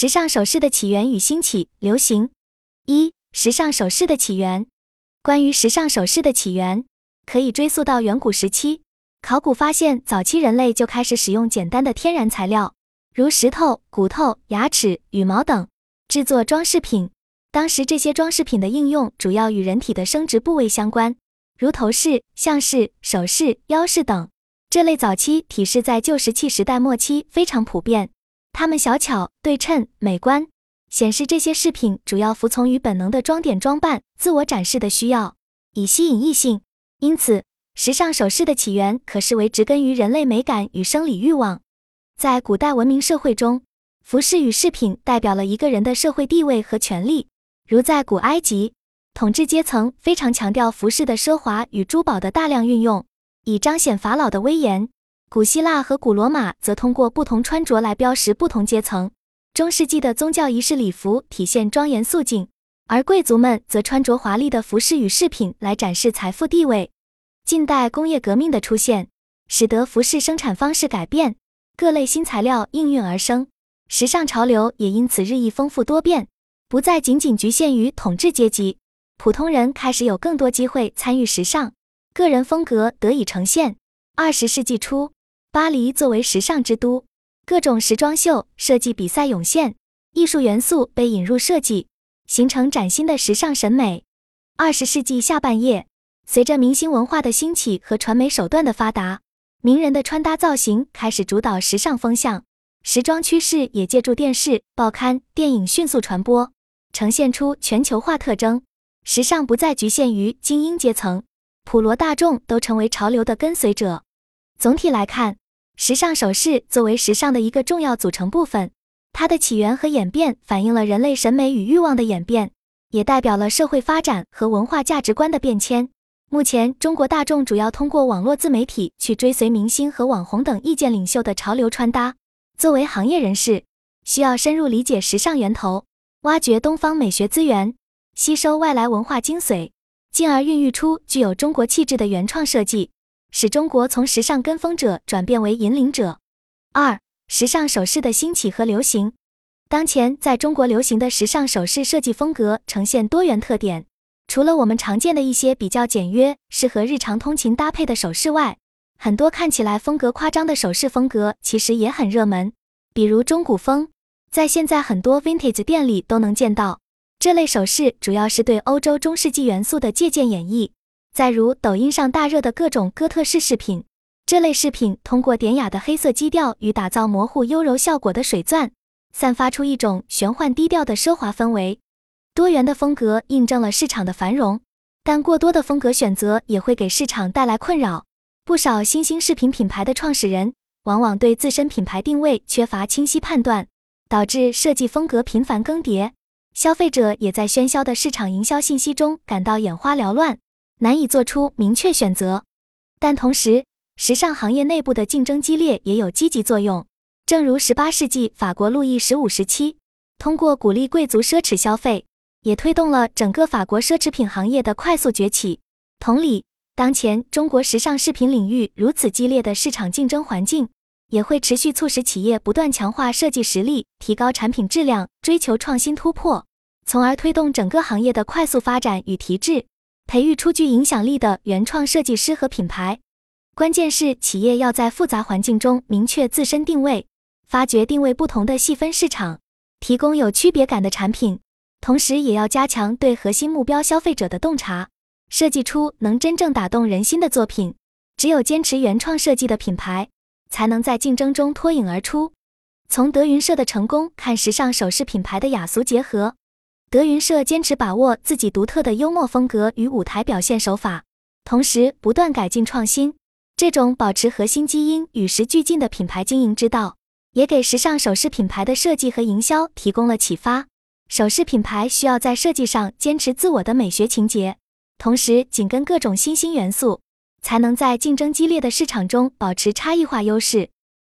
时尚首饰的起源与兴起、流行。一、时尚首饰的起源。关于时尚首饰的起源，可以追溯到远古时期。考古发现，早期人类就开始使用简单的天然材料，如石头、骨头、牙齿、羽毛等，制作装饰品。当时这些装饰品的应用主要与人体的生殖部位相关，如头饰、项饰、首饰、腰饰等。这类早期体饰在旧石器时代末期非常普遍，它们小巧、对称、美观，显示这些饰品主要服从于本能的装点装扮、自我展示的需要，以吸引异性。因此。时尚首饰的起源可视为植根于人类美感与生理欲望。在古代文明社会中，服饰与饰品代表了一个人的社会地位和权利。如在古埃及，统治阶层非常强调服饰的奢华与珠宝的大量运用，以彰显法老的威严。古希腊和古罗马则通过不同穿着来标识不同阶层。中世纪的宗教仪式礼服体现庄严肃静，而贵族们则穿着华丽的服饰与饰品来展示财富地位。近代工业革命的出现，使得服饰生产方式改变，各类新材料应运而生，时尚潮流也因此日益丰富多变，不再仅仅局限于统治阶级，普通人开始有更多机会参与时尚，个人风格得以呈现。二十世纪初，巴黎作为时尚之都，各种时装秀、设计比赛涌现，艺术元素被引入设计，形成崭新的时尚审美。二十世纪下半叶。随着明星文化的兴起和传媒手段的发达，名人的穿搭造型开始主导时尚风向，时装趋势也借助电视、报刊、电影迅速传播，呈现出全球化特征。时尚不再局限于精英阶层，普罗大众都成为潮流的跟随者。总体来看，时尚首饰作为时尚的一个重要组成部分，它的起源和演变反映了人类审美与欲望的演变，也代表了社会发展和文化价值观的变迁。目前，中国大众主要通过网络自媒体去追随明星和网红等意见领袖的潮流穿搭。作为行业人士，需要深入理解时尚源头，挖掘东方美学资源，吸收外来文化精髓，进而孕育出具有中国气质的原创设计，使中国从时尚跟风者转变为引领者。二、时尚首饰的兴起和流行。当前，在中国流行的时尚首饰设计风格呈现多元特点。除了我们常见的一些比较简约、适合日常通勤搭配的首饰外，很多看起来风格夸张的首饰风格其实也很热门，比如中古风，在现在很多 vintage 店里都能见到。这类首饰主要是对欧洲中世纪元素的借鉴演绎。再如抖音上大热的各种哥特式饰品，这类饰品通过典雅的黑色基调与打造模糊优柔效果的水钻，散发出一种玄幻低调的奢华氛围。多元的风格印证了市场的繁荣，但过多的风格选择也会给市场带来困扰。不少新兴饰品品牌的创始人往往对自身品牌定位缺乏清晰判断，导致设计风格频繁更迭。消费者也在喧嚣的市场营销信息中感到眼花缭乱，难以做出明确选择。但同时，时尚行业内部的竞争激烈也有积极作用。正如18世纪法国路易十五时期，通过鼓励贵族奢侈消费。也推动了整个法国奢侈品行业的快速崛起。同理，当前中国时尚饰品领域如此激烈的市场竞争环境，也会持续促使企业不断强化设计实力，提高产品质量，追求创新突破，从而推动整个行业的快速发展与提质，培育出具影响力的原创设计师和品牌。关键是企业要在复杂环境中明确自身定位，发掘定位不同的细分市场，提供有区别感的产品。同时，也要加强对核心目标消费者的洞察，设计出能真正打动人心的作品。只有坚持原创设计的品牌，才能在竞争中脱颖而出。从德云社的成功看，时尚首饰品牌的雅俗结合。德云社坚持把握自己独特的幽默风格与舞台表现手法，同时不断改进创新。这种保持核心基因、与时俱进的品牌经营之道，也给时尚首饰品牌的设计和营销提供了启发。首饰品牌需要在设计上坚持自我的美学情节，同时紧跟各种新兴元素，才能在竞争激烈的市场中保持差异化优势。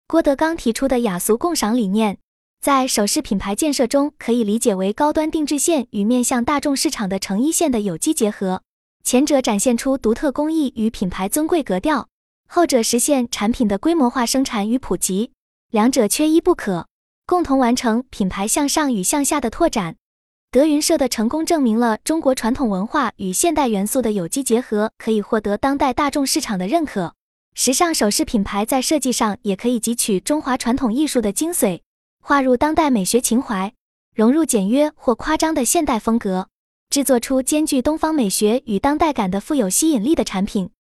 郭德纲提出的雅俗共赏理念，在首饰品牌建设中可以理解为高端定制线与面向大众市场的成衣线的有机结合。前者展现出独特工艺与品牌尊贵格调，后者实现产品的规模化生产与普及，两者缺一不可。共同完成品牌向上与向下的拓展。德云社的成功证明了中国传统文化与现代元素的有机结合可以获得当代大众市场的认可。时尚首饰品牌在设计上也可以汲取中华传统艺术的精髓，划入当代美学情怀，融入简约或夸张的现代风格，制作出兼具东方美学与当代感的富有吸引力的产品。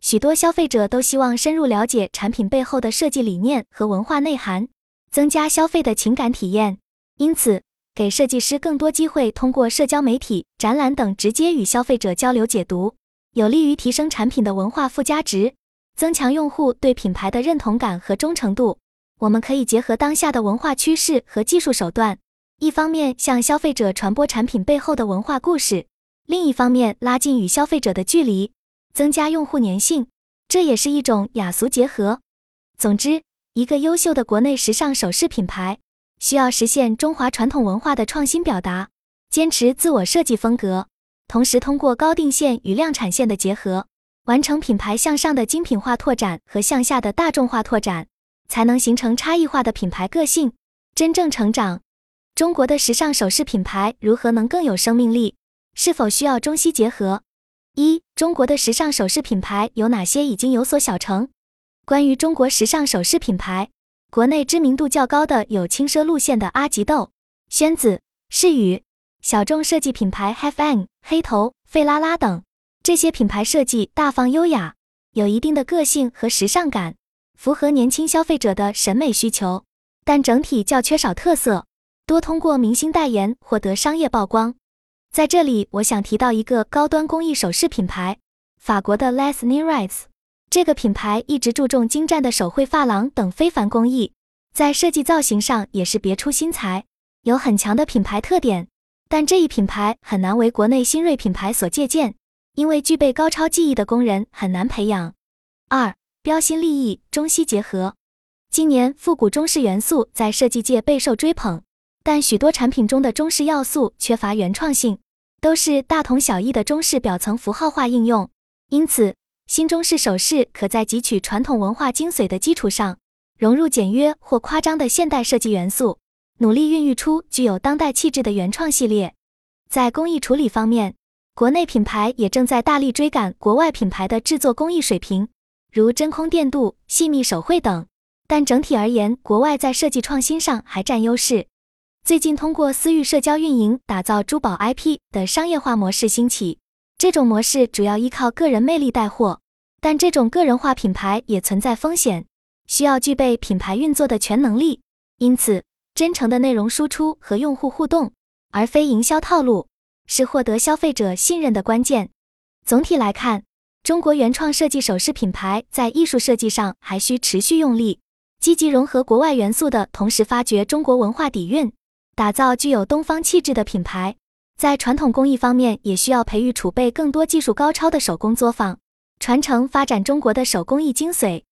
许多消费者都希望深入了解产品背后的设计理念和文化内涵，增加消费的情感体验。因此，给设计师更多机会，通过社交媒体、展览等直接与消费者交流解读，有利于提升产品的文化附加值，增强用户对品牌的认同感和忠诚度。我们可以结合当下的文化趋势和技术手段，一方面向消费者传播产品背后的文化故事，另一方面拉近与消费者的距离，增加用户粘性。这也是一种雅俗结合。总之，一个优秀的国内时尚首饰品牌。需要实现中华传统文化的创新表达，坚持自我设计风格，同时通过高定线与量产线的结合，完成品牌向上的精品化拓展和向下的大众化拓展，才能形成差异化的品牌个性，真正成长。中国的时尚首饰品牌如何能更有生命力？是否需要中西结合？一、中国的时尚首饰品牌有哪些已经有所小成？关于中国时尚首饰品牌。国内知名度较高的有轻奢路线的阿吉豆、轩子、世宇，小众设计品牌 h a v e N、黑头、费拉拉等。这些品牌设计大方优雅，有一定的个性和时尚感，符合年轻消费者的审美需求，但整体较缺少特色，多通过明星代言获得商业曝光。在这里，我想提到一个高端工艺首饰品牌，法国的 Les n i r i s 这个品牌一直注重精湛的手绘珐琅等非凡工艺，在设计造型上也是别出心裁，有很强的品牌特点。但这一品牌很难为国内新锐品牌所借鉴，因为具备高超技艺的工人很难培养。二标新立异，中西结合。今年复古中式元素在设计界备受追捧，但许多产品中的中式要素缺乏原创性，都是大同小异的中式表层符号化应用，因此。新中式首饰可在汲取传统文化精髓的基础上，融入简约或夸张的现代设计元素，努力孕育出具有当代气质的原创系列。在工艺处理方面，国内品牌也正在大力追赶国外品牌的制作工艺水平，如真空电镀、细密手绘等。但整体而言，国外在设计创新上还占优势。最近，通过私域社交运营打造珠宝 IP 的商业化模式兴起。这种模式主要依靠个人魅力带货，但这种个人化品牌也存在风险，需要具备品牌运作的全能力。因此，真诚的内容输出和用户互动，而非营销套路，是获得消费者信任的关键。总体来看，中国原创设计首饰品牌在艺术设计上还需持续用力，积极融合国外元素的同时，发掘中国文化底蕴，打造具有东方气质的品牌。在传统工艺方面，也需要培育储备更多技术高超的手工作坊，传承发展中国的手工艺精髓。